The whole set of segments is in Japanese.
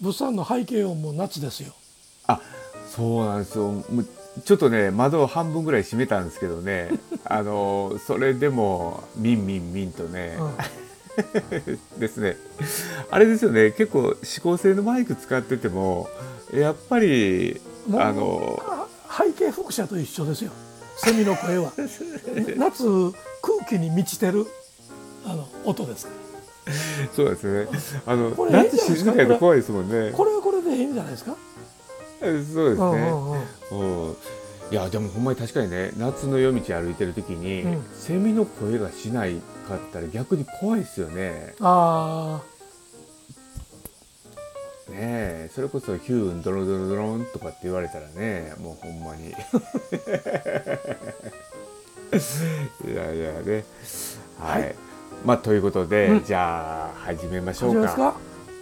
物産の背景音も夏ですよ。あそうなんですよ。ちょっとね窓を半分ぐらい閉めたんですけどね。あのそれでもミンミンミンとね、ですね。あれですよね。結構指向性のマイク使っててもやっぱりあの背景輻射と一緒ですよ。セミの声は。夏空気に満ちてるあの音ですから そうですね。あのないですか静か怖いですもんね。これはこれでいいんじゃないですか、そうですね、うんいやでもほんまに確かにね夏の夜道歩いてる時に、うん。セミの声がしないかったら逆に怖いですよね。あねえそれこそヒューンドロドロドロンとかって言われたらねもうほんまに。いやいやね。はい、はいまあということで、うん。じゃあ始めまあしょうか。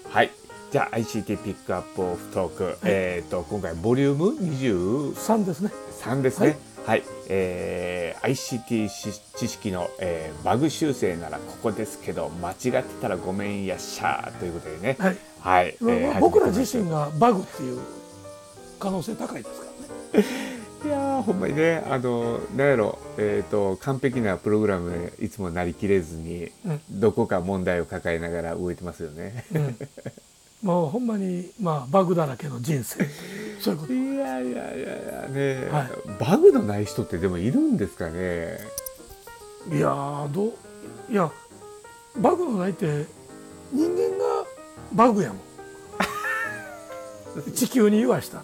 はい。じゃあ ICT ピックアップオフトーク、えっ、と今回ボリューム？20 3ですね。3ですね。はい、えー ICT し知識の、えーバグ修正ならここですけど間違ってたらごめんやっしゃーということでね。はい、はい。まあえー僕ら自身がバグっていう可能性高いですからねいやーほんまにねあのなんやろえっ、と完璧なプログラムでいつもなりきれずに、うん。どこか問題を抱えながら動いてますよね。うん。もうほんまに、まあ、バグだらけの人生。そういうこと。いやいやいやいやね、はい。バグのない人ってでもいるんですかね？いやーどういやバグのないって人間がバグやもん。地球に言わした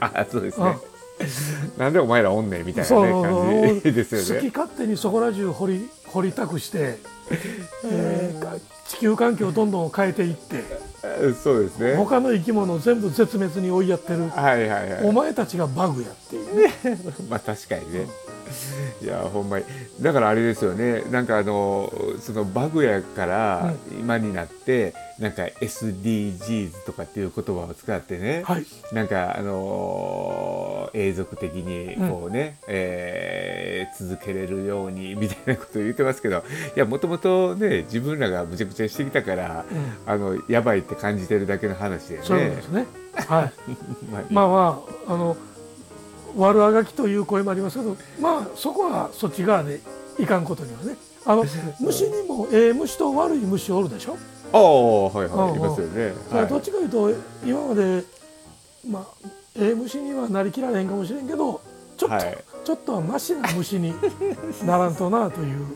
ら。あそうですね。なんでお前らおんねんみたいなね感じですよね。好き勝手にそこら中掘り掘りたくして、えーか地球環境をどんどん変えていってそうですね。他の生き物を全部絶滅に追いやってる。はいはいはい。お前たちがバグやっていう。ね まあ確かにね。いやほんまに。だからあれですよね。なんかあのそのバグやから今になって、なんか SDGs とかっていう言葉を使ってね、はい。なんかあの永続的にこうね、えー続けれるようにみたいなことを言ってますけどいやもともとね自分らがむちゃくちゃしてきたから、あのやばいって感じてるだけの話でね。そうですね。はい。まあまあまああの悪あがきという声もありますけどまあそこはそっち側でいかんことにはね。あの虫にもええ虫と悪い虫おるでしょ、ああはいはい、うんいますよね。はい。どっちかというと今までまあええ虫にはなりきられへんかもしれんけどちょっと、はい。ちょっとはマシな虫にならんとなという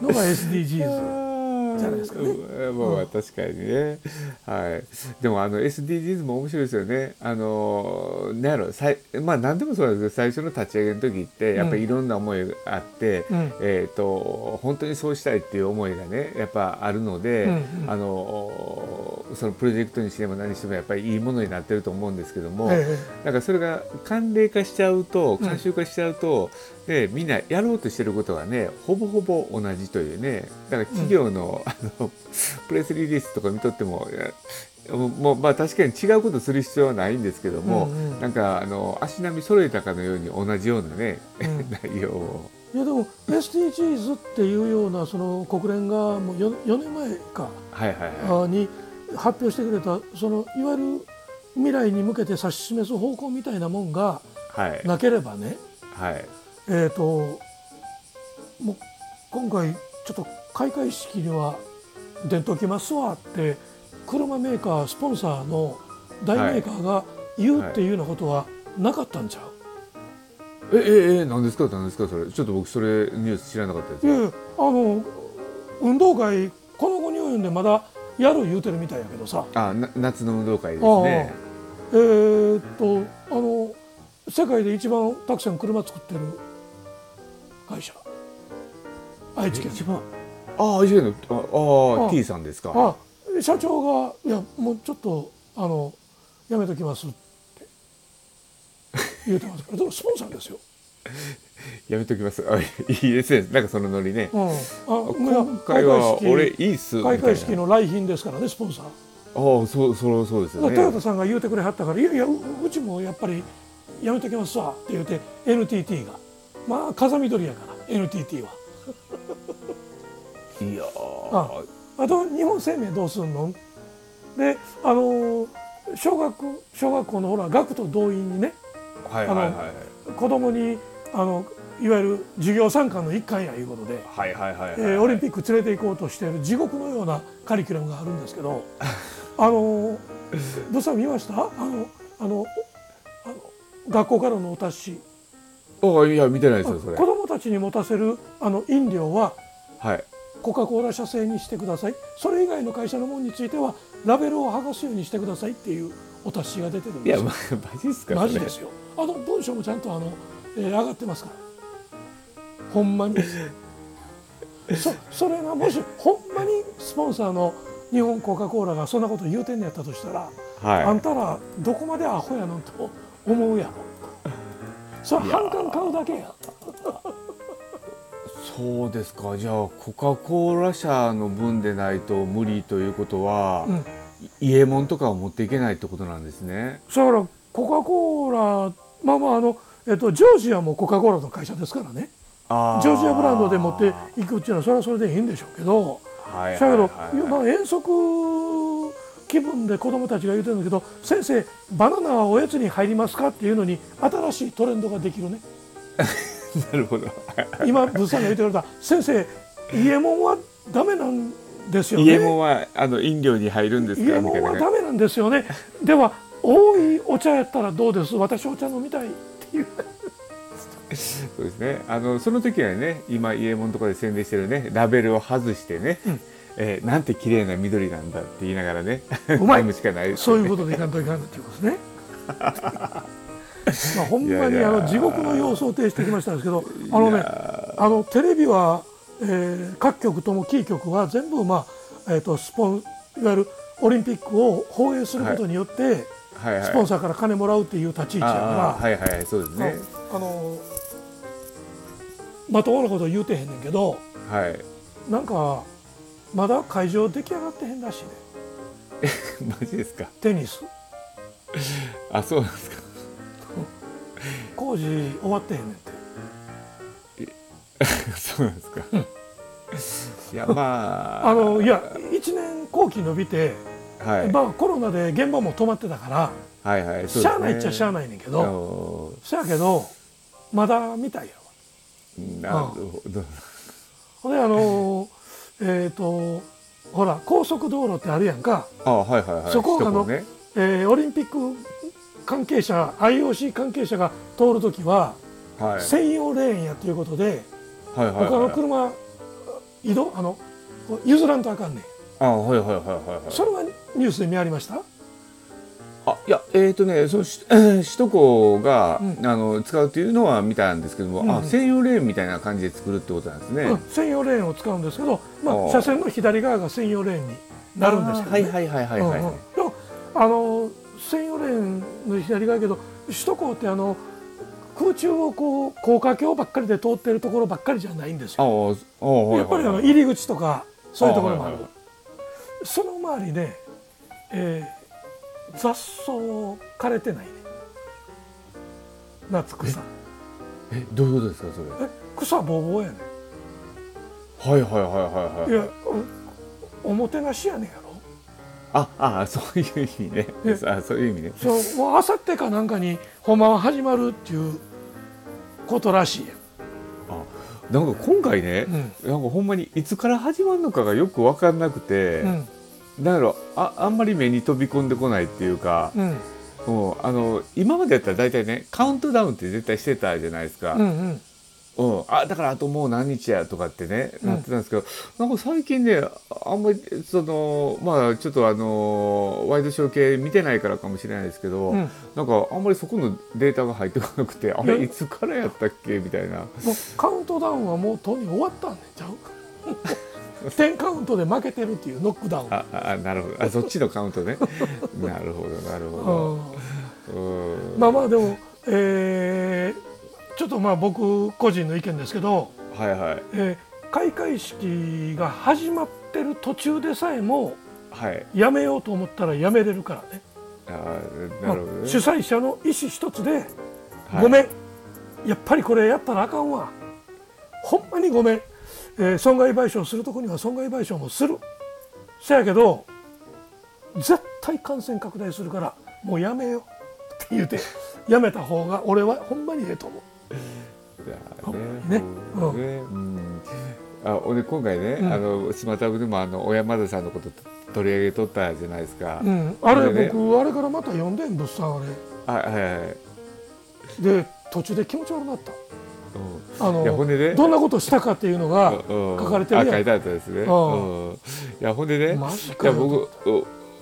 のが SDGs じゃないですか。ねうん。まあまあ確かにね、はい。でもあの SDGs も面白いですよね。あのなんやろさいまあ何でもそうなんですけど最初の立ち上げの時ってやっぱりいろんな思いがあって、うん。えっ、と本当にそうしたいっていう思いがねやっぱあるので、うんうん。あのそのプロジェクトにしても何してもやっぱりいいものになってると思うんですけども。えなんかそれが慣例化しちゃうと慣習化しちゃうと、でみんなやろうとしてることがねほぼほぼ同じというね。だから企業の,、あのプレスリリースとか見とってももうまあ確かに違うことする必要はないんですけども、うんうん。なんかあの足並み揃えたかのように同じようなね、うん。内容を。えいやでも SDGs っていうようなその国連がもう 4, 4年前かはいはいはあに発表してくれたそのいわゆる未来に向けて指し示す方向みたいなもんがいはい。なければね、はいえー、ともう今回ちょっと開会式には出ときますわって車メーカースポンサーの大メーカーが言うっていうようなことはなかったんちゃう、えええ何ですか？何ですか？それ。ちょっと僕それニュース知らなかったです。いやあの運動会この後に及んでまだやる言うてるみたいやけどさ。あな夏の運動会ですね。えーっとあの世界で一番たくさん車作ってる会社愛知県一番ああ一番のあああ T さんですかあ社長が「いやもうちょっとあのやめときます」って 言うてますからスポンサーですよ。やめときます。あいいですね。なんかそのノリね。うん、あ今回は俺いいっす。開会式の来賓ですからねスポンサー。ああそうそうそうですよね。トヨタさんが言うてくれはったから「いやいやううちもやっぱりやめときますわ」って言うて NTT がまあ風見鶏やから NTT は。いやああと日本生命どうすんの？であの小学小学校のほら学徒動員にねはいはいはい子供にあのいわゆる授業参観の一環やいうことで、オリンピック連れて行こうとしている地獄のようなカリキュラムがあるんですけど あのブさん見ました？あのあのあの学校からのお達しあいや見てないですよそれ。子供たちに持たせるあの飲料ははい。コカ・コーラ社製にしてください。それ以外の会社のものについてはラベルを剥がすようにしてくださいっていうお達しが出てるんですよ。いやまマジっすかマジですよ。あの文章もちゃんとあの、えー上がってますから。ほんまに。そそれがもしほんまにスポンサーの日本コカ・コーラがそんなこと言うてんのやったとしたら、はい。あんたらどこまでアホやなんと思うやろそれ反感買うだけや。そうですか。じゃあコカ・コーラ社の分でないと無理ということは、うん。伊右衛門とかを持っていけないってことなんですね。だからコカ・コーラまあまああの、えっと、ジョージアもコカ・コーラの会社ですからね。あジョージアブランドで持っていくっていうのはそれはそれでいいんでしょうけど。はいはいだけど、はいまあ、遠足気分で子供たちが言うてるんだけど先生バナナはおやつに入りますかっていうのに新しいトレンドができるね。なるほど。今ブーさんが言ってくれた先生伊右衛門はダメなんですよね。伊右衛門はあの飲料に入るんです伊右衛か？みたいな門はダメなんですよね。では多いお茶やったらどうです？私お茶飲みたいっていう。そうですね。あのその時はね今伊右衛門とかで宣伝してるねラベルを外してね、うんえーなんて綺麗な緑なんだって言いながらね。うまい。しかないですそういうことでいかんといかんっていうことですね。まあ、ほんまにあの地獄の様相を呈してきましたんですけどあのねあのテレビは、えー各局ともキー局は全部、まあえー、とスポンいわゆるオリンピックを放映することによって、はいはいスポンサーから金もらうっていう立ち位置やあーから、はいはいそうですね。あのまともなこと言うてへんねんけどはい。なんかまだ会場出来上がってへんらしいね。マジですか？テニス。あそうなんですか。工事終わってへんねんって。そうなんですか、いやまあ。あのいや1年後期伸びて、はい、まあ、コロナで現場も止まってたから、はいはいね。しゃあないっちゃしゃあないねんけあどのそやけどまだみたいやわ。なるほど。ほんであのえっ、とほら高速道路ってあるやんか、あはいはいはい。そこがあのね。えーオリンピック関係者 IOC 関係者が通るときははい。専用レーンやということで、はいはいはい。他の車移動あの譲らんとあかんねん。あはいはいはいはいはい。それはニュースで見ありました？あいやえっ、とねそのし首都高が、うん。あの使うというのは見たんですけども、うんうん。あ専用レーンみたいな感じで作るってことなんですね、うん。専用レーンを使うんですけど、まあ、あー。車線の左側が専用レーンになるんですけど、ね、あーはいはいはいはいはい、うんうん。でもあの専用レーンの左側やけど首都高ってあの空中をこう高架橋ばっかりで通ってるところばっかりじゃないんですあよ。やっぱりあのはい入り口とかそういうところもある。はいはいその周りね、えー雑草枯れてないね。夏草。えどういうことですかそれ？え草ぼうぼうやね。はいはいはいはいはい。いやおおもてなしやねんやろ。ああそういう意味ね。えあそういう意味ね。そうもうあさってかなんかにほんまは始まるっていうことらしいやあなんか今回ね、うん。なんかほんまにいつから始まるのかがよく分かんなくて、うんなんだろうああんまり目に飛び込んでこないっていうか、うん。もうあの今までやったら大体ねカウントダウンって絶対してたじゃないですか、うんうん。うん、あだからあともう何日やとかってね、うん。なってたんですけどなんか最近ねあんまりそのまあちょっとあのワイドショー系見てないからかもしれないですけど、うん。なんかあんまりそこのデータが入ってこなくてあれいつからやったっけみたいな。もうカウントダウンはもうとうに終わったんちゃう10カウントで負けてるっていうノックダウンああなるほどあそっちのカウントねなるほどなるほど、まあまあでも、えーちょっとまあ僕個人の意見ですけど、はいはいえー開会式が始まってる途中でさえもはいやめようと思ったらやめれるからねあなるほどね主催者の意思一つで、はいごめんやっぱりこれやったらあかんわほんまにごめん、えー損害賠償するとこには損害賠償もする。せやけど絶対感染拡大するからもうやめよう。って言うてやめた方が俺はほんまにええと思う。ね、うん、ね、うん。あ俺今回ね、うん、あの島田部でもあの小山田さんのこと取り上げとったじゃないですか、うん、あれ、ね、僕あれからまた読んでん物産あれ。あはいはい。で途中で気持ち悪くなった、うん、あのいやほんで？ねどんなことしたかっていうのが書かれてるやん、書いてあったですね、うん、いやほんで？ねいや僕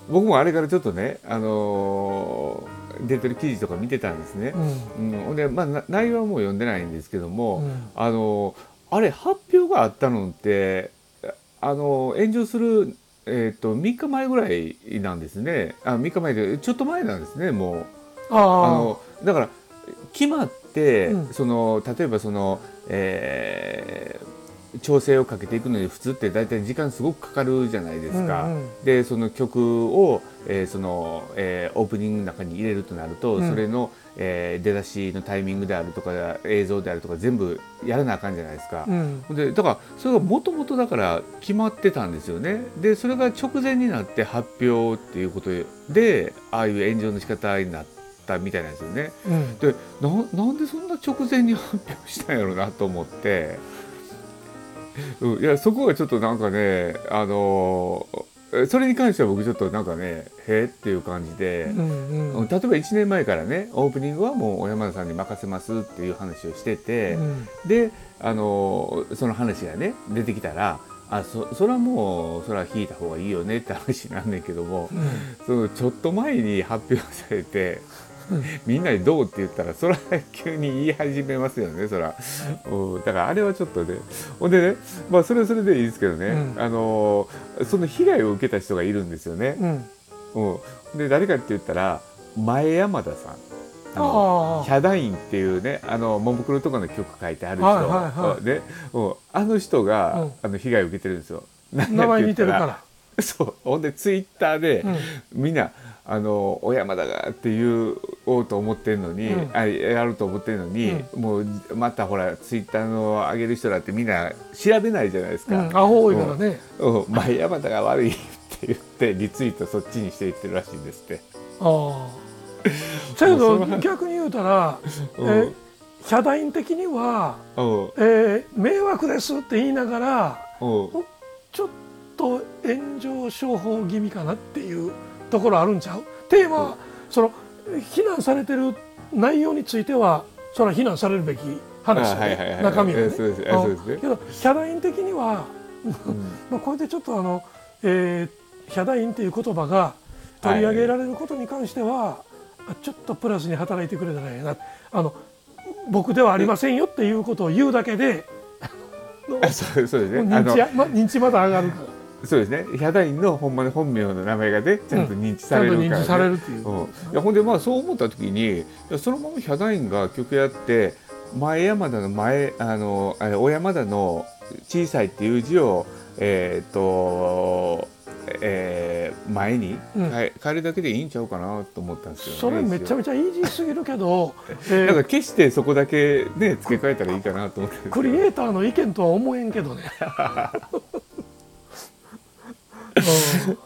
僕もあれからちょっとねあのー、出てる記事とか見てたんですね、うん、うん、でまあ内容はもう読んでないんですけども、あのーあれ発表があったのってあの炎上する、えーと、3日前ぐらいなんですね。あ3日前でちょっと前なんですねもう。あのだから決まって、うん、その例えばその、えー、調整をかけていくのに普通って大体時間すごくかかるじゃないですか。うんうん、でその曲を、えー、その、えー、オープニングの中に入れるとなると、うん、それのえー、出だしのタイミングであるとか映像であるとか全部やらなあかんじゃないですか、うん、でだからそれがもともとだから決まってたんですよね。でそれが直前になって発表っていうことでああいう炎上の仕方になったみたいなんですよね、うん、でななんでそんな直前に発表したんやろうなと思って。うん、いやそこがちょっとなんかねあのーそれに関しては僕ちょっとなんかねへえっていう感じで、うんうん、例えば1年前からねオープニングはもう小山田さんに任せますっていう話をしてて、うん、であのその話がね出てきたらあそそれはもうそれは引いた方がいいよねって話なんだけども、うん、そのちょっと前に発表されて みんなにどうって言ったらそれは急に言い始めますよねそら、うん、だからあれはちょっとねほんでねまあそれはそれでいいですけどね、うん、あのその被害を受けた人がいるんですよね、うん、うん、で誰かって言ったら前山田さん。あのヒャダインっていうねあのももクロとかの曲書いてある人、はいはいはい、で、うん、あの人が、あの被害を受けてるんですよ。名前似てるから。そう。ほんでツイッターで、みんなあの小山田がって言おうと思ってるのに、うん、あやると思ってるのに、うん、もうまたほらツイッターの上げる人だってみんな調べないじゃないですか。うん、アホ多いからね。うん、前山田が悪いって言ってリツイートそっちにしていってるらしいんですって。ああ。だけど逆に言うたら、えヒャダイン的には、えー、迷惑ですって言いながらちょっと炎上商法気味かなっていう。ところあるんちゃう？テーマはその非難されてる内容についてはそれは非難されるべき話で、中身はね。けどヒャダイン的には、まあこれでちょっとあの、えー、ヒャダインっていう言葉が取り上げられることに関しては、ちょっとプラスに働いてくれたらええな。あの僕ではありませんよっていうことを言うだけで そう認知まだ上がるから。そうですね。ヒャダインの本ま本名の名前がねちゃんと認知されるから、ね、うん、認知されるっていう、うん、いやほんでまあそう思った時にそのままヒャダインが曲やって前山田の前あの小山田の小さいっていう字をえっ、ー、とえー、前に変えるだけでいいんちゃうかなと思ったんですよ、ね、それめちゃめちゃイージーすぎるけど、えー、なんか決してそこだけね付け替えたらいいかなと思って。クリエイターの意見とは思えんけどね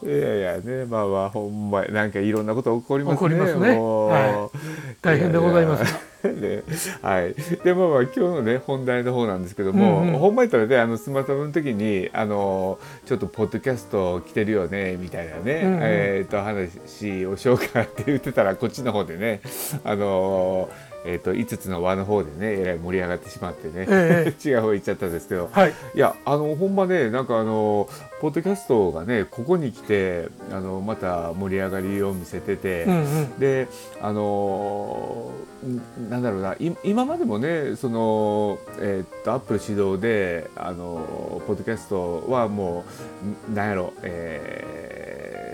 いやいやねまあまあほんまなんかいろんなこと起こりますね。起こりますね。はい、大変でございます。ね、はい。でまあまあ今日のね本題の方なんですけども、うんうん、ほんま言ったらねあのスマートフォンの時にあのちょっとポッドキャスト来てるよねみたいなね、うんうん、えっ、ー、と話をしようかって言ってたらこっちの方でねあのえーと、5つの輪の方でねえらい盛り上がってしまってね、ええ、違う方行っちゃったんですけど、はい、いやあのほんまねなんかあのポッドキャストがねここに来てあのまた盛り上がりを見せてて、うんうん、であのなんだろうな今までもねその、えーと、アップル指導であのポッドキャストはもうなんやろえー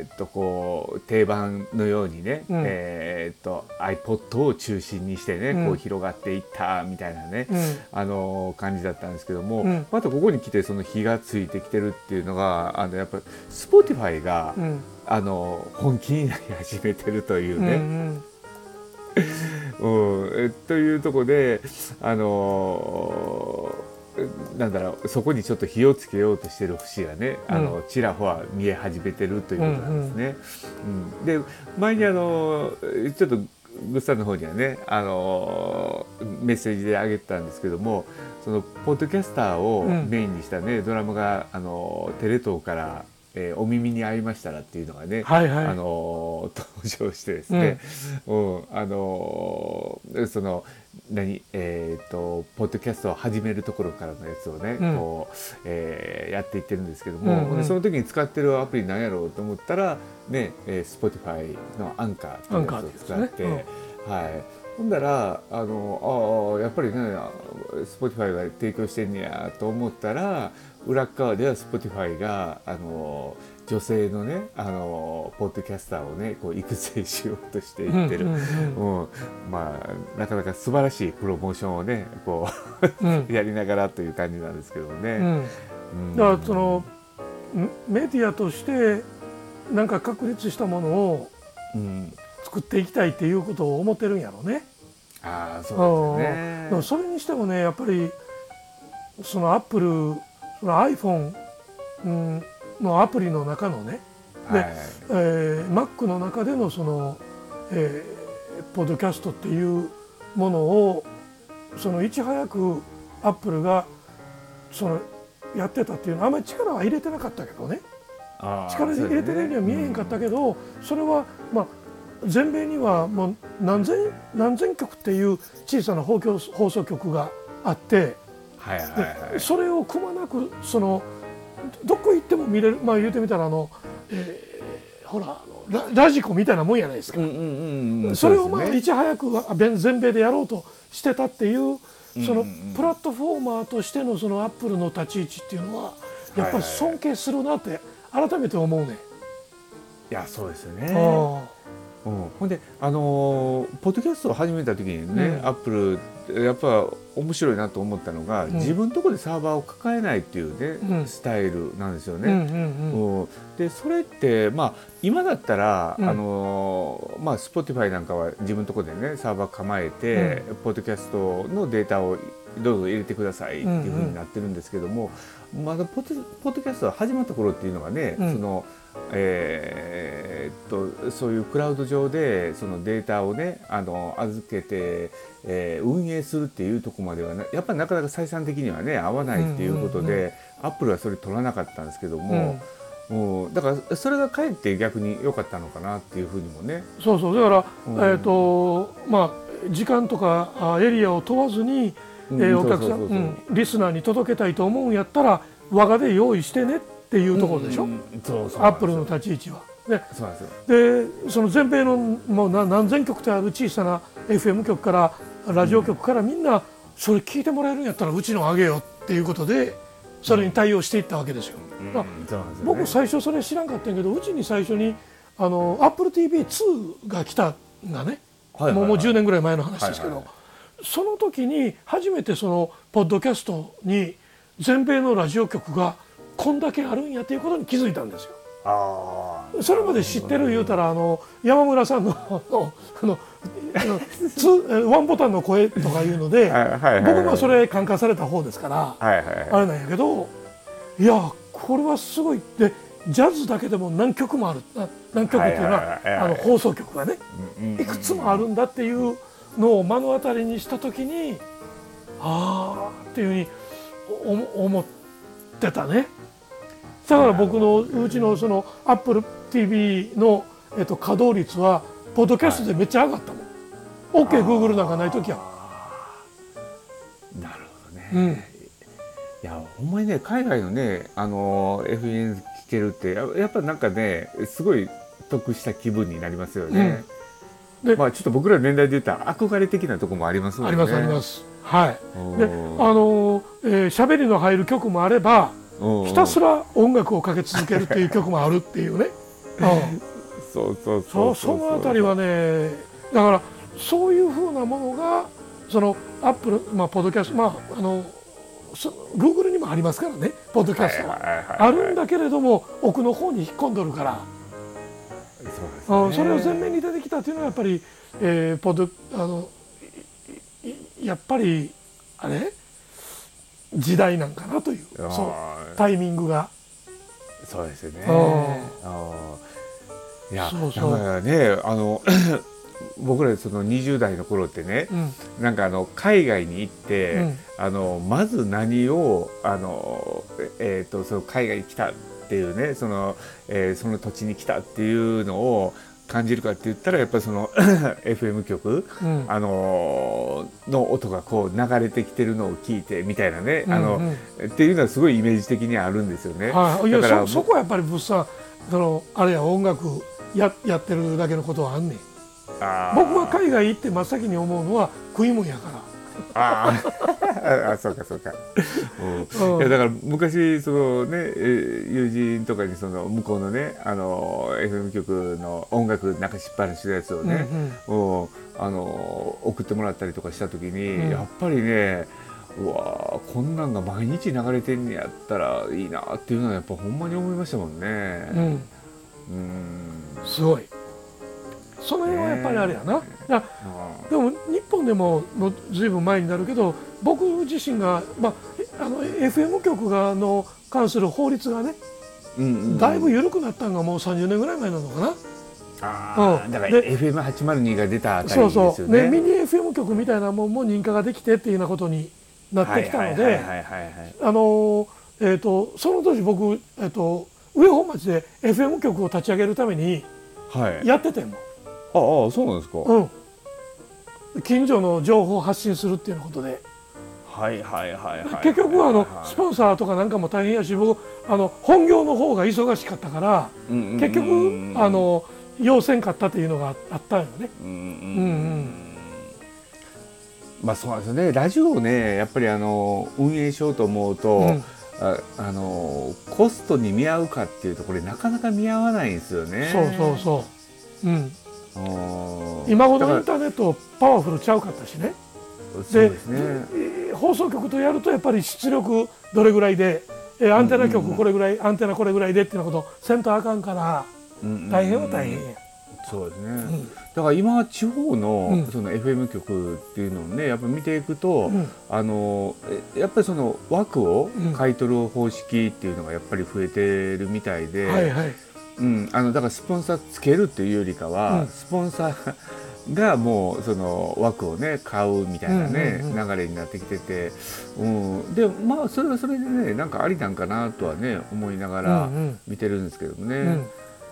えっとこう定番のようにね、うん、えっと iPod を中心にしてね、うん、こう広がっていったみたいなね、うん、あの感じだったんですけども、またここに来てその火がついてきてるっていうのがあのやっぱ Spotify が、あの本気になり始めてるというね。うんうん、というとこであのなんだろうそこにちょっと火をつけようとしてる節がね、あのちらほら見え始めてるということなんですね。うんで前にあのちょっとグッさんの方にはねあのメッセージであげてたんですけどもそのポッドキャスターをメインにしたね、ドラマがあのテレ東からえー、お耳に合いましたらっていうのがね、はいはい、あの登場してですね、うん、うん、あのその何えっ、ー、とポッドキャストを始めるところからのやつをね、うん、こう、えー、やっていってるんですけども、うんうん、その時に使ってるアプリなんやろうと思ったらね、えー、Spotify のアンカーっていうやつを使って、ねうん、はい。ほんだらあのあやっぱりね Spotify が提供してんねやと思ったら裏側では Spotify があの女性のねあのポッドキャスターをねこう育成しようとしていってる、うんうんうん、まあなかなか素晴らしいプロモーションをねこう やりながらという感じなんですけどね。だからそのメディアとしてなんか確立したものを作っていきたいっていうことを思ってるんやろうね。ああそうですね。それにしてもねやっぱりそのアップルその iPhone のアプリの中のねで、はい、えー、Mac の中でのその、えー、ポッドキャストっていうものをそのいち早くアップルがそのやってたっていうのはあんまり力は入れてなかったけどね。力入れてないには見えへんかったけど、それはまあ全米にはもう何千何千局っていう小さな放放送局があってはいはいはい、それをくまなくそのどこ行っても見れる。まあ言うてみたらあの、えー、ほらララジコみたいなもんやないですか、うんうんうん、それをまあいち早く全米でやろうとしてたっていうそのプラットフォーマーとしてのそのアップルの立ち位置っていうのはやっぱり尊敬するなって改めて思うね。いやそうですよね。うん、ほんであのー、ポッドキャストを始めた時にね、うん、アップルやっぱ面白いなと思ったのが、うん、自分のところでサーバーを抱えないっていうね、うん、スタイルなんですよね。うんでそれってまあ今だったら、あのー、まあ Spotify なんかは自分のところでねサーバー構えて、ポッドキャストのデータをどうぞ入れてくださいっていうふうになってるんですけども、まだポッドキャストが始まった頃っていうのはね、そのえー、っとそういうクラウド上でそのデータをねあの預けて、えー、運営するっていうとこまではやっぱりなかなか採算的にはね合わないっていうことで、アップルはそれ取らなかったんですけども。うん、だからそれがかえって逆に良かったのかなっていうふうにもね。そうそうだから、うん、えっ、ー、とまあ時間とかエリアを問わずに、えー、お客さんリスナーに届けたいと思うんやったら我がで用意してねっていうところでしょ、うん、そうそう。アップルの立ち位置は。ででその全米のもう何千局とある小さな FM 局からラジオ局からみんなそれ聞いてもらえるんやったらうちのあげよっていうことでそれに対応していったわけですよ。僕最初それ知らんかったんやけどうちに最初にあの AppleTV2 が来たがね、もうもう10年ぐらい前の話ですけど、はいはいはい、その時に初めてそのポッドキャストに全米のラジオ局がこんだけあるんやということに気づいたんですよ。あそれまで知ってる言うたらあの山村さんのあのツワンボタンの声とかいうので、僕もそれ感化された方ですから、あれなんやけどいやこれはすごいでジャズだけでも何曲もある何曲っていうのはあの放送局がねいくつもあるんだっていうのを目の当たりにした時にああっていうふうに思ってたねだから僕のうちのそのアップル TV の、えっと、稼働率はポッドキャストでめっちゃ上がったもん、はい、OKGoogle なんかない時はなるほどね、うん、いやほんまにね海外のねあの FN 聞けるってやっぱなんかねすごい得した気分になりますよね、うん、でまあちょっと僕らの年代で言ったら憧れ的なところもありますもんね。ありますあります。はい。であの喋、えー、りの入る曲もあればひたすら音楽をかけ続けるっていう曲もあるっていうね、そうそうそうそのあたりはねだからそういうふうなものがそのアップルまあポッドキャストまああのグーグルにもありますからねポッドキャストは,、あるんだけれども奥の方に引っ込んどるから。そね、それを前面に出てきたというのはやっぱり、えー、ポッドあのやっぱりあれ？時代なんかなというそうタイミングが。そうですよね。いやそうそう。だからねあの 僕らその20代の頃ってね、うん。なんかあの海外に行って、うん。あのまず何をあのえっ、とその海外に来たっていうねその、えーその土地に来たっていうのを感じるかって言ったらやっぱりその FM 局、うん。あのの音がこう流れてきてるのを聞いてみたいなね、あのうん。っていうのはすごいイメージ的にあるんですよね。はい、いやだからそそこはやっぱり物産そのあれや音楽ややってるだけのことはあんねん。僕は海外行って真っ先に思うのは食い物やかあー。あそうかそうか、うん。うん。いやだから昔そのねえー友人とかにその向こうのねあの FM 局の音楽なんかしっぱなしのやつをら、ね、うんうんあの送ってもらったりとかした時に、うん。やっぱりねうわーこんなんが毎日流れてんねやったらいいなっていうのはやっぱほんまに思いましたもんね。うん。うん、うんすごい。その辺はやっぱりあれやな、いやあでも日本でももうずいぶん前になるけど僕自身が、まあ、えあの FM 局がの関する法律がねーうんうんうんだいぶ緩くなったのがもう30年ぐらい前なのかな、うんだからで FM802 が出たあたりそうですよそう、ね。ね、ミニ FM 局みたいなもんも認可ができてっていうようなことになってきたのではいはいはいはいはいあのーえー、とその当時僕、えー、と上本町で FM 局を立ち上げるためにはい。はい。やっててんもんああそうなんですか。うん、近所の情報を発信するっていうことで、はいはいはいはい。結局はあのはいスポンサーとかなんかも大変やし僕あの本業の方が忙しかったから結局あの要せんかったっていうのがあったんよね。うんうんまあそうですよね。ラジオをねやっぱりあの運営しようと思うと、うん。ああのコストに見合うかっていうとこれなかなか見合わないんですよね。そうそうそう、うん、うん今ほどインターネットパワフルちゃうかったしね。ですね。えー放送局とやるとやっぱり出力どれぐらいで、えーアンテナうんうんうん。局これぐらい、アンテナこれぐらいでっていうことせんとあかんからうんうんうん。大変は大変や。そうですね。うん。だから今地方の,、うん。その FM 局っていうのをねやっぱ見ていくと、うん。あのえやっぱりその枠をうん。買い取る方式っていうのがやっぱり増えてるみたいで、はいはいうん、あのだからスポンサーつけるっていうよりかは、うん。スポンサーがもうその枠をね買うみたいなね、うんうんう流れになってきてて、うん、でまあそれはそれでねなんかありなんかなとはね思いながら見てるんですけどもね。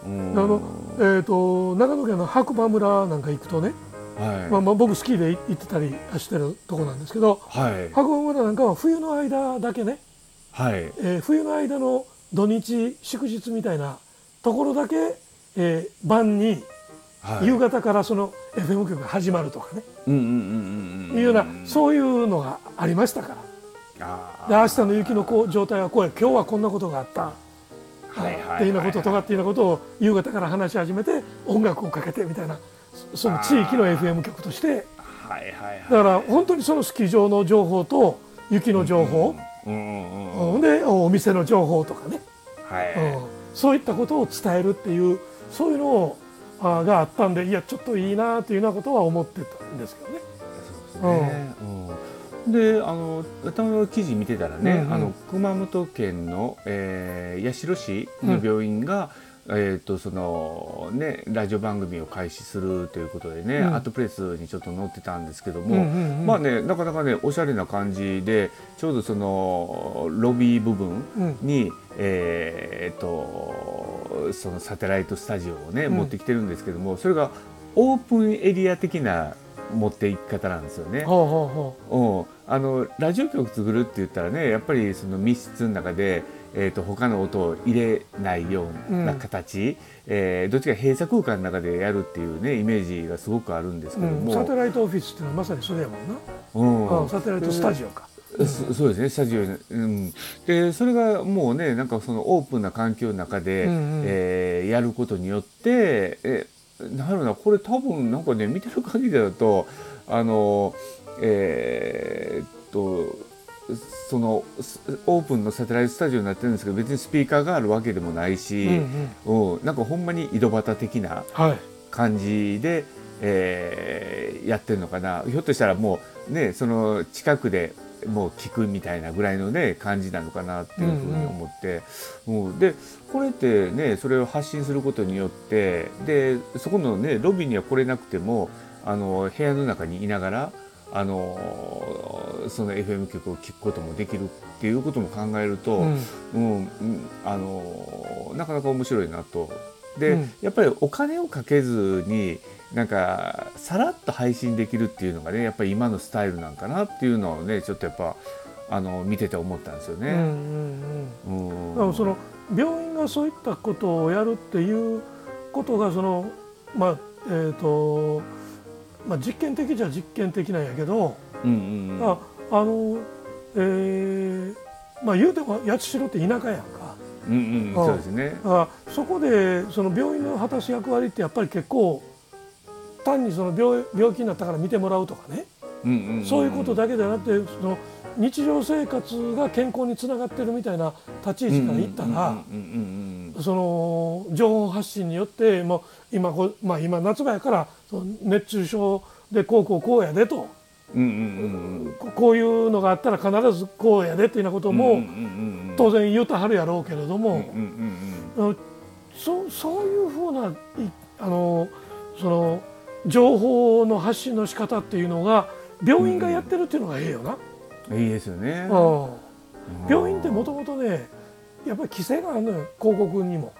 うん。うん。あのえー、と長野県の白馬村なんか行くとね、はい、まあ、まあ僕スキーで行ってたりしてるとこなんですけどはい。白馬村なんかは冬の間だけね、はい。えー冬の間の土日祝日みたいなところだけ、えー晩にはい。夕方からその FM 局が始まるとかね、うんうんうんうんうんいうようなそういうのがありましたから。あで明日の雪のこう状態はこうや今日はこんなことがあった、っていうようなこととかっていうようなことを夕方から話し始めて音楽をかけてみたいなそその地域の FM 局として。はいはいはい。だから本当にそのスキー場の情報と雪の情報、うんでお店の情報とかね、はい、うんそういったことを伝えるっていうそういうのをあがあったんでいやちょっといいなというようなことは思ってたんですけどね。そうですね。うん、で、あの、たまたま記事見てたらね、うんうんあの熊本県の、えー、八代市の病院が。えー、とそのねラジオ番組を開始するということでね、うんアートプレスにちょっと載ってたんですけども、うんうんうんまあねなかなかねおしゃれな感じでちょうどそのロビー部分うんに、えー、とそのサテライトスタジオをね、うん。持ってきてるんですけどもそれがオープンエリア的な持っていき方なんですよね。ほうほうほう。ん、あのラジオ局作るって言ったらねやっぱりその密室の中で、えー、と他の音を入れないような形、えーどっちか閉鎖空間の中でやるっていうねイメージがすごくあるんですけう、ども、うん。サテライトオフィスっていうのはまさにそれやもんな、うん。うんサテライトスタジオか。そそうですねスタジオに、うん、でそれがもうねなんかそのオープンな環境の中で、うんうん。えーやることによってえなんやろなこれ多分なんかね見てる限りだとあのえーっとそのスオープンのサテライトスタジオになってるんですけど別にスピーカーがあるわけでもないし、うんうん。なんかほんまに井戸端的なはい。感じで、えーやってるのかな。ひょっとしたらもうねその近くでもう聞くみたいなぐらいのね感じなのかなっていうふうに思って、うんでこれってねそれを発信することによってでそこのねロビーには来れなくてもあの部屋の中にいながらあのその FM 曲を聴くこともできるっていうことも考えると、うん。うんうんあのなかなか面白いなと。で、うんやっぱりお金をかけずになんかさらっと配信できるっていうのがねやっぱり今のスタイルなんかなっていうのをねちょっとやっぱあの見てて思ったんですようんうね。んうんその病院がそういったことをやるっていうことがそのまあえっ、とまあ実験的じゃ実験的なんやけど、うんうんうんああのえーまあ言うても八代って田舎やんか。うんうんそうですね。だからそこでその病院の果たす役割ってやっぱり結構単にその病病気になったから見てもらうとかね、うんうん。うんそういうことだけではなくてその日常生活が健康につながってるみたいな立ち位置からいったらうんうんうんうんその情報発信によってもう今まあ、今夏場やからその熱中症でこうこうこうやでとここういうのがあったら必ずこうやでっていうようなこともうんうんうんうん当然言うたはるやろうけれども。うんうんあのそうそういうふうないあのその情報の発信の仕方っていうのが病院がやってるっていうのがええよな。うんいいですよね。うん病院ってもともとねやっぱり規制があるのよ広告にも。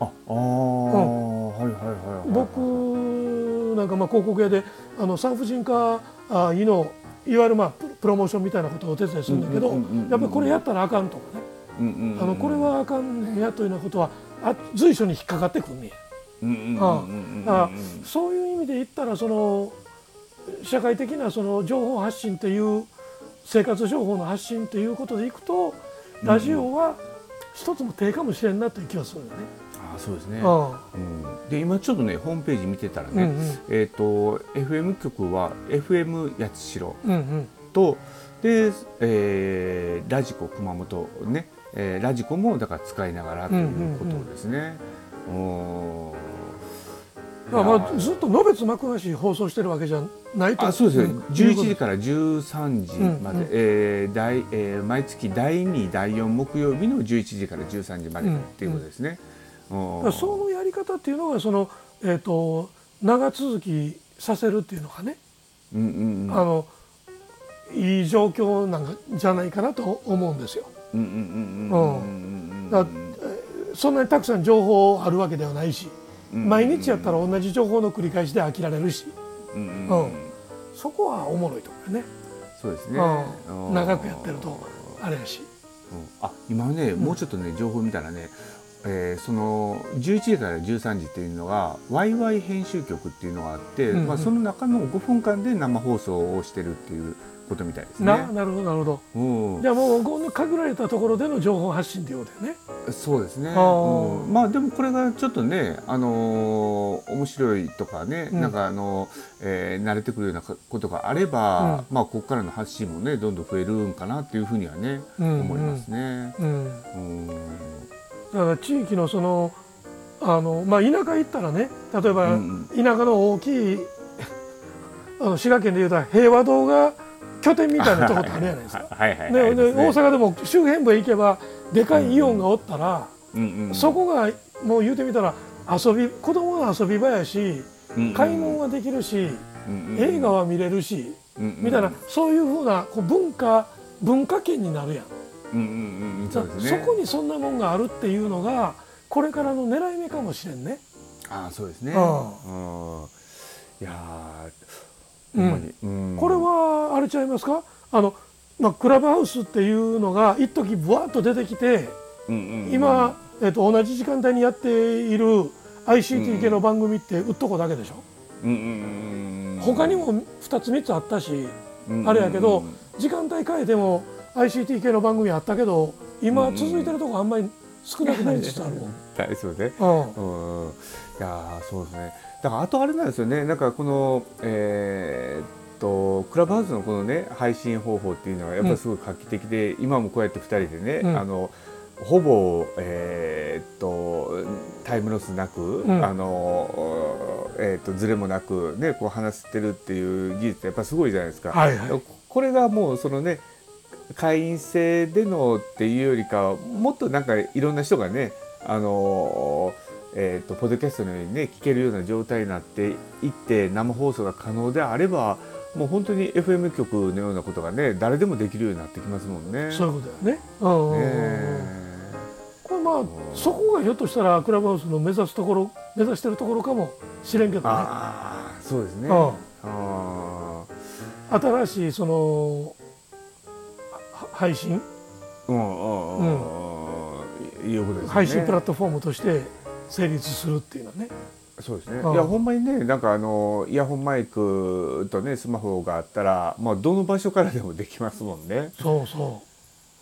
ああー、はいはいはいはい。僕なんかまあ広告屋であの産婦人科あ医のいわゆるまあププロモーションみたいなことをお手伝いするんだけどうんうんうんうんやっぱりこれやったらあかんとかねうんうんうんあのこれはあかんやというようなことはあ随所に引っかかってくんねや。そういう意味で言ったらその社会的なその情報発信っていう生活情報の発信っていうことでいくとラジオは一つの手かもしれんなという気がするよね。あそうですね。ううん。で今ちょっとねホームページ見てたらね、んうん。えっ、と FM 局は FM 八代うんうん。とで、えーラジコ熊本ね、えーラジコもだから使いながらということですね。うんまあまあずっとのべつ幕なし放送してるわけじゃないと。あそうですね、ん。11時から13時まで、うんうんえー第えー毎月第2第4木曜日の11時から13時までうんっていうことですね。うんだからそのやり方っていうのがその、えー、と長続きさせるっていうのがね、うんうんうん。あのいい状況なんかじゃないかなと思うんですよ。そんなにたくさん情報あるわけではないし、毎日やったら同じ情報の繰り返しで飽きられるし、うんうんうん。うん。そこはおもろいところね、そうですね。うん。長くやってるとあれやし。うん。あ今ね、もうちょっとね情報見たらね、えーその11時から13時っていうのがワイワイ編集局っていうのがあって、うんうんまあ、その中の5分間で生放送をしてるっていうことみたいですね。ななるほどなるほど。うん。じゃあもうこの限られたところでの情報発信ということだよね。そうですね、ーうん。まあでもこれがちょっとね、あのー面白いとかね、うん。なんかあの、えー慣れてくるようなことがあれば、まあここからの発信もねどんどん増えるんかなっていうふうにはね、うん。思いますね。うん、うんだから地域のそのあの、まあ、田舎行ったらね例えばうん田舎の大きい あの滋賀県でいうと平和堂が拠点みたいなとこってあるじゃないですか。はいはいはい、でね大阪でも周辺部へ行けばでかいイオンがおったら、うんうんうん。そこがもう言うてみたら遊び子供の遊び場やしうんうん買い物はできるし、うんうん映画は見れるし、うんうんみたいなそういうふうなこう文化文化圏になるやんうんうんうんそね。そこにそんなもんがあるっていうのがこれからの狙い目かもしれんね。ああそうですね。ううん。いやーほんうん。これはあれちゃいますか？あの、まあ、クラブハウスっていうのが一時ブワーッと出てきてうんうんうん今、えっと同じ時間帯にやっている ICT 系の番組ってうっとこだけでしょ、うんうんうんうん他にも2つ3つあったし、うんあれやけど時間帯変えても ICT 系の番組あったけど今続いてるとこあんまり少なくなりつつあるもん。大そうね。うん。うん。いやーそうですね。だからあとあれなんですよね。なんかこのえーっとクラブハウスのこのね配信方法っていうのはやっぱりすごい画期的で、今もこうやって2人でね、うん。あのほぼ、えー、っとタイムロスなく、うん。あの、えー、っとズレもなく、ね、こう話してるっていう技術ってやっぱすごいじゃないですか。はいはい。これがもうそのね会員制でのっていうよりかはもっとなんかいろんな人がねあのえー、とポッドキャストのようにね聞けるような状態になっていって生放送が可能であればもう本当に FM 局のようなことがね誰でもできるようになってきますもんね。そういうことだよね。ねこれまあそこがひょっとしたらクラブハウスの目指すところ目指してるところかもしれんけどね。ああそうですね。うんあ新しいそのは配信？ーうんうんいうことです。配信プラットフォームとして成立するっていうのはね。そうですね、うんいやほんまにねなんかあのイヤホンマイクとねスマホがあったら、まあ、どの場所からでもできますもんね。そうそ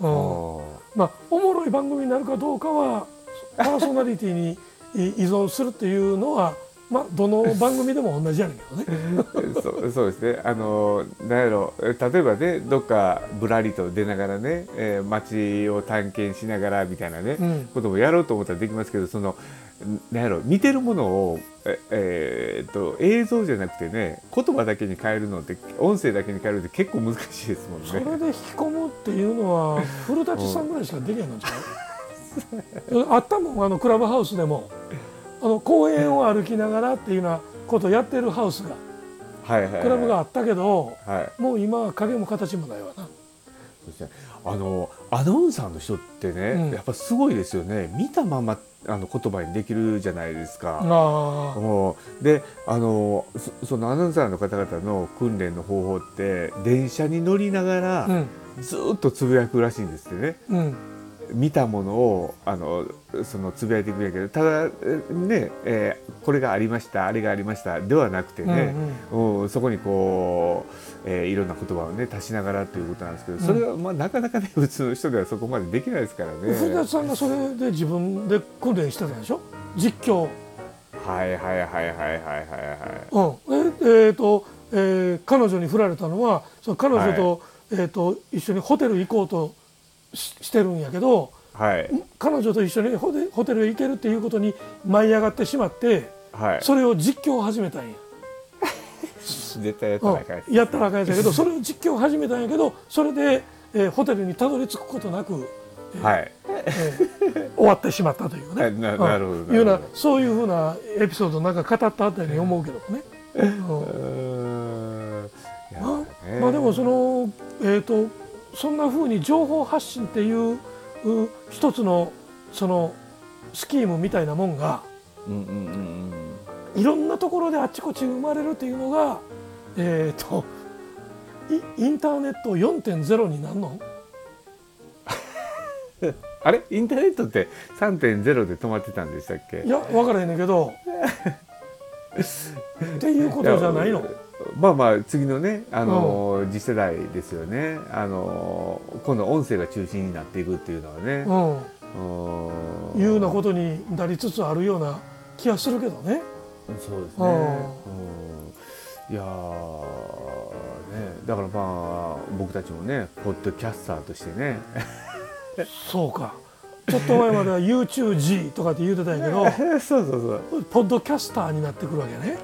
う。うん、あまあおもろい番組になるかどうかはパーソナリティにい依存するっていうのはまあどの番組でも同じやねんけどね。ー そうそうですね。あのなんやろ。え例えばねどっかぶらりと出ながらね、えー街を探検しながらみたいなね、うん。こともやろうと思ったらできますけどそのなんやろ。見てるものをえ、えーっと映像じゃなくてね言葉だけに変えるのって音声だけに変えるって結構難しいですもんね。それで引き込むっていうのは古舘さんぐらいしかできへんのちゃう？あったもんあのクラブハウスでもあの公園を歩きながらっていうようなことをやってるハウスがはいはいはい。クラブがあったけどはい。もう今は影も形もないわな。ね。あのアナウンサーの人ってね、うん。やっぱすごいですよね。見たままあの言葉にできるじゃないですか。あもうであのそそのアナウンサーの方々の訓練の方法って電車に乗りながらずーっとつぶやくらしいんですってね。うん見たものをあのそのつぶやいていくんやけどただえね、えーこれがありましたあれがありましたではなくてね、うんそこにこう、えーいろんな言葉をね足しながらということなんですけどそれはまあなかなかね普通の人ではそこまでできないですからね。古舘さんがそれで自分で訓練してたでしょ？実況。はいはいはいはいはいはいはい。うん、ええーとえー彼女に振られたのはその彼女と,、えー、と一緒にホテル行こうとししてるんやけどはい彼女と一緒にホテホテルへ行けるっていうことに舞い上がってしまってはい。それを実況を始めたんや。絶対やったらあかんややったらあかんやけどそれを実況を始めたんやけどそれで、えーホテルにたどり着くことなく、はい。えー終わってしまったというね。ななるほどうんいうなそういうふうなエピソードなんか語ったあたりに思うけどもね。うんまあねまあでもそのえっ、とそんな風に情報発信っていうう一つのそのスキームみたいなもんがうんうんうんいろんなところであっちこっち生まれるっていうのがえっ、とイインターネット4.0になるの？うん。あれ？インターネットって3.0で止まってたんでしたっけ？いや分からへんねんけど。っていうことじゃないの？やまあまあ次のねあの、次世代ですよね。あの今度音声が中心になっていくっていうのはね、うん。うん。いうようなことになりつつあるような気がするけどね。そうですね。うん。うん、いやーねだからまあ僕たちもねポッドキャスターとしてね。そうか。ちょっと前までは YouTubeG とかって言うてたんやけど。そうそうそう。ポッドキャスターになってくるわけね。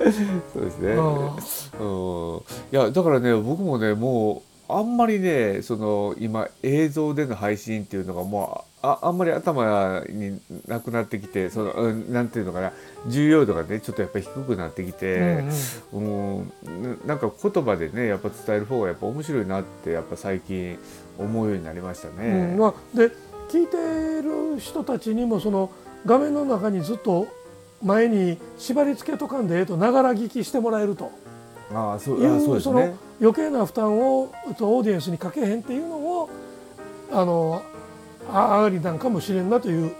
そうですね。ううん、いやだからね僕もねもうあんまりねその今映像での配信っていうのがもうああんまり頭になくなってきてその、うん、なんていうのかな重要度がねちょっとやっぱり低くなってきて、うんななんか言葉でねやっぱ伝える方がやっぱ面白いなってやっぱ最近思うようになりましたうね。ん。まあ、で聞いてる人たちにもその画面の中にずっと前に縛り付けとかんでええとながら聞きしてもらえると。ああそういうあそうですそのね。余計な負担をとオーディエンスにかけへんっていうのをあのありなんかもしれんなという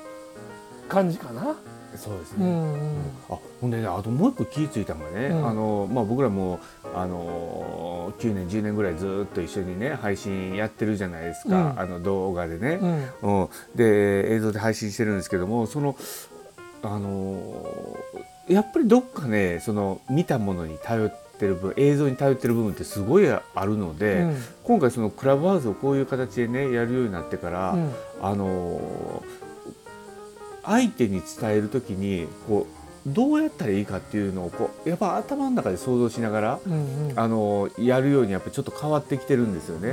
感じかな。そうですね。うんうん。あほんでねあともう一個気付いたのがね、うん。あのまあ、僕らもあの9年10年ぐらいずっと一緒にね配信やってるじゃないですか、うん。あの動画でね。う、ん。うん。で映像で配信してるんですけどもそのあのやっぱりどっかねその見たものに頼っってる分映像に頼ってる部分ってすごいあるので、うん。今回そのクラブハウスをこういう形でねやるようになってから、うん。あの相手に伝える時にこうどうやったらいいかっていうのをこうやっぱ頭の中で想像しながら、うんうん。あのやるようにやっぱちょっと変わってきてるんですよね。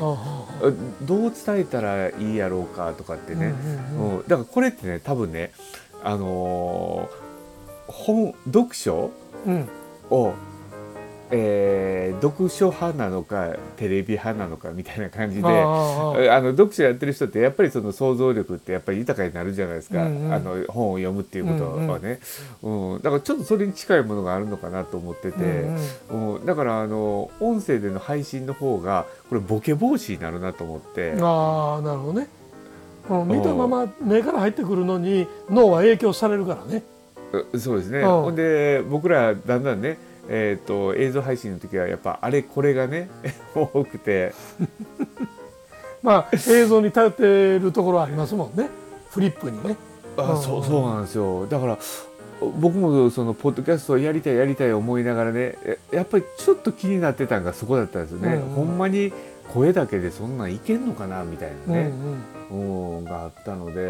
どう伝えたらいいやろうかとかってね、うん。うん。だからこれってね多分ねあのー本読書？うん。を、えー読書派なのかテレビ派なのかみたいな感じであの読書やってる人ってやっぱりその想像力ってやっぱり豊かになるじゃないですか、うんうん。あの本を読むっていうことはね、うんだからちょっとそれに近いものがあるのかなと思ってて。うんうん、だからあの音声での配信の方がこれボケ防止になるなと思って。あなるほどね、うん、見たまま目から入ってくるのに脳は影響されるからね。うそうですね、うん。ほんで僕らだんだんねえー、と映像配信の時はやっぱあれこれがね 多くて。まあ映像に頼ってるところはありますもんね。フリップにね。あうん。そうそうなんですよ。だから僕もそのポッドキャストをやりたいやりたい思いながらねえやっぱりちょっと気になってたんがそこだったんですよね、うんうん。ほんまに声だけでそんなんいけんのかなみたいなね、うんうん、があったので、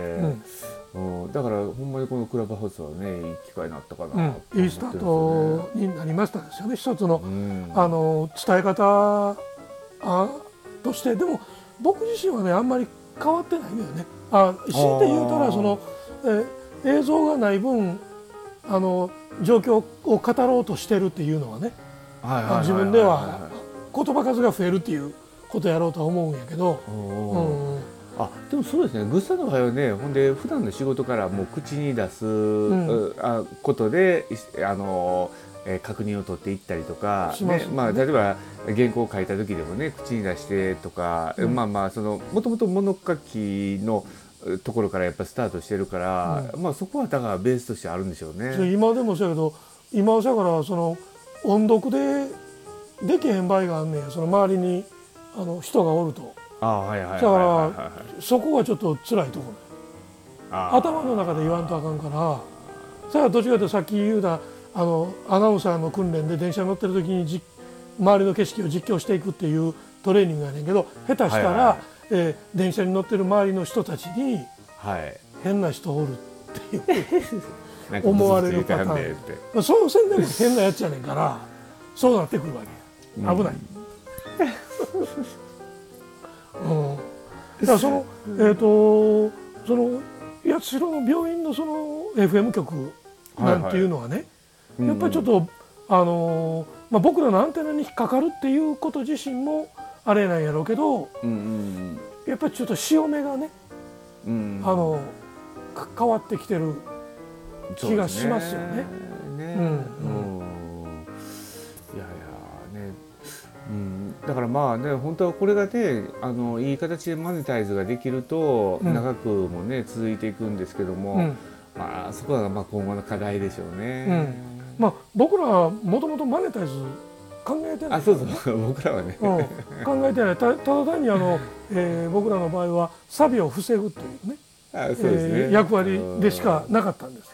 うん。うん、だからほんまにこのクラブハウスはねいい機会になったかなとうん。いいスタートになりましたですよね一つのうん。あの伝え方あとして。でも僕自身はねあんまり変わってないのよね。あ強いて言うたらその、え映像がない分あの状況を語ろうとしてるっていうのはね。自分では言葉数が増えるっていうことやろうとは思うんやけど、ううん。んあでもそうですね。グッサンの場合はねほんで普段の仕事からもう口に出す、ん。うあことでいあの、えー確認を取っていったりとか、しますよね。まあ、例えば原稿を書いた時でもね口に出してとか、うん。まあまあそのもともと物書きのうところからやっぱスタートしてるから、まあそこはだからベースとしてあるんでしょうね。今でもそうやけど今はだからその音読でできへん場合があんねんその周りにあの人がおると。あはいはいはいだからそこがちょっと辛いところ。頭の中で言わんとあかんから。それはどっちかというとさっき言うたあのアナウンサーの訓練で電車に乗ってる時にじ周りの景色を実況していくっていうトレーニングやねんけど下手したら、はいはいはい。えー電車に乗ってる周りの人たちにはい。変な人おるっていう。思われるパターン。そうせんでも変なやつやねんからそうなってくるわけや。危ない。うん、だからそのえっ、とその八代の病院のその FM 局なんていうのはね、やっぱりちょっと、あのーまあ、僕らのアンテナに引っかかるっていうこと自身もあれなんやろうけどうんうんやっぱりちょっと潮目がね、うん。うんあのか変わってきてる気がしますよね。ねうんうんだからまあね本当はこれがねあのいい形でマネタイズができるとうん。長くもね続いていくんですけども、うん。まあそこがまあ今後の課題でしょうね。うん。まあ、僕らはもともとマネタイズ考えてない。あそうそう 僕らはね、うん、考えてない。たただ単にあの、えー僕らの場合はサビを防ぐというねあそうですね、えー役割でしかなかったんです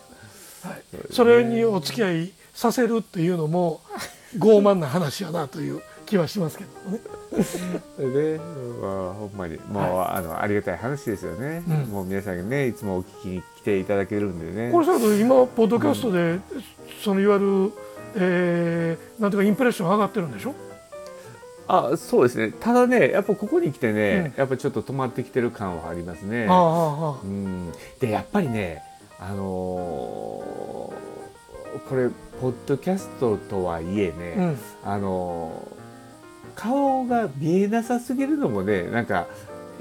けど、はい、それにお付き合いさせるっていうのも傲慢な話やなという気はしますけどね。で、まあ、ほんまに。もう、あのありがたい話ですよね、うん。もう皆さんがねいつもお聞きに来ていただけるんでね。これさ今ポッドキャストで、そのいわゆる、えーなんていうかインプレッション上がってるんでしょ？あそうですね。ただねやっぱここに来てね、うやっぱちょっと止まってきてる感はありますね。ああああうん、でやっぱりねあのーこれポッドキャストとはいえね、うん。あのー顔が見えなさすぎるのもねなんか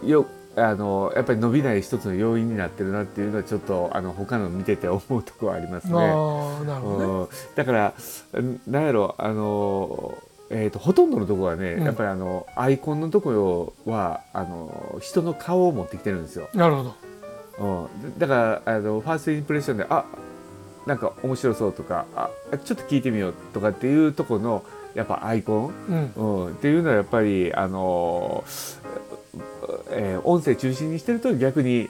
よあのやっぱり伸びない一つの要因になってるなっていうのはちょっとあの他の見てて思うところはありますね。ああなるほどね。うんだからんなんやろあの、えー、とほとんどのところはね、うんやっぱりあのアイコンのところはあの人の顔を持ってきてるんですよ。なるほど。うん、だからあのファーストインプレッションであなんか面白そうとかあちょっと聞いてみようとかっていうところのやっぱアイコン、うん。うん、っていうのはやっぱりあの、えー音声中心にしてると逆に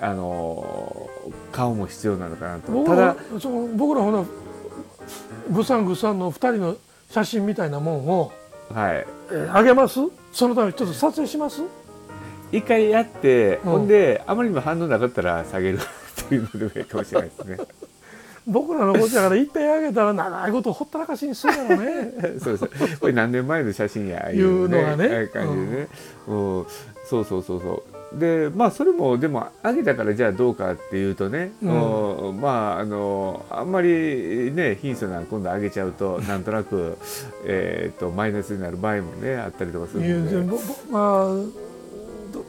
あの顔も必要なのかなと。ただ僕らその僕らほなグサングサンの2人の写真みたいなもんを、はい。えーあげます？そのためにちょっと撮影します？一回やって、うん。ほんであまりにも反応なかったら下げるっていうのでもいいかもしれないですね僕らのことだからいっぺんあげたら長いことほったらかしにするやろね。そうですこれ何年前の写真やいうのがねああいう感じでね、うん。そうそうそうそう。でまあそれもでも上げたからじゃあどうかっていうとね、うん。うん。まああのあんまりね貧相な今度上げちゃうとなんとなく、えー、とマイナスになる場合もねあったりとかするので。まあ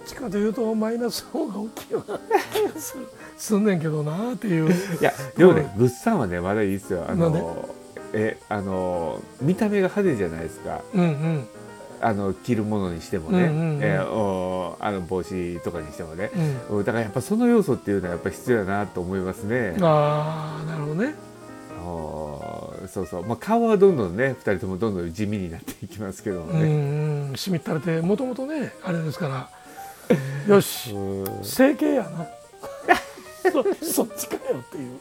ちかというとマイナスの方が大きいような気がするすんねんけどなっていう。いやでもね、グッサンはねまだいいですよ。あのえあの見た目が派手じゃないですか。うんうん。あの着るものにしてもね、うんうんうん。えーおあの帽子とかにしてもね、うん。うんだからやっぱその要素っていうのはやっぱ必要だなと思いますね。ああなるほどね。おそうそう、まあ、顔はどんどんね2人ともどんどん地味になっていきますけどもうんね。うん。しみったれてもともとねあれですから よし。うん整形やな。そそっちかよっていう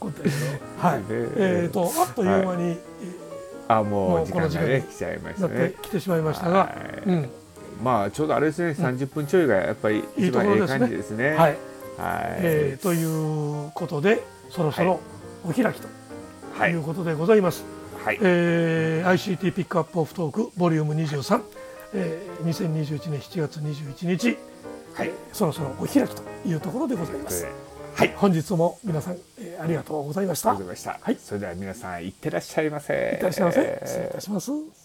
ことですよはい。ねえー。とあっという間に、あももうう時間がこの時間にね来ちゃいましたね。きてしまいましたが、はい。うん。まあちょうどあれですね、30分ちょいがやっぱりいい一番いい感じですね。はい、はい。えーということでそろそろお開きとはい。いうことでございます、はい。えー ICT ピックアップオフトークボリューム23、えー、2021年7月21日、はいえーそろそろお開きというところでございます、はい。本日も皆さん、えーありがとうございましたありがとうございました。はいそれでは皆さんいってらっしゃいませ。いってらっしゃいませ失礼いたします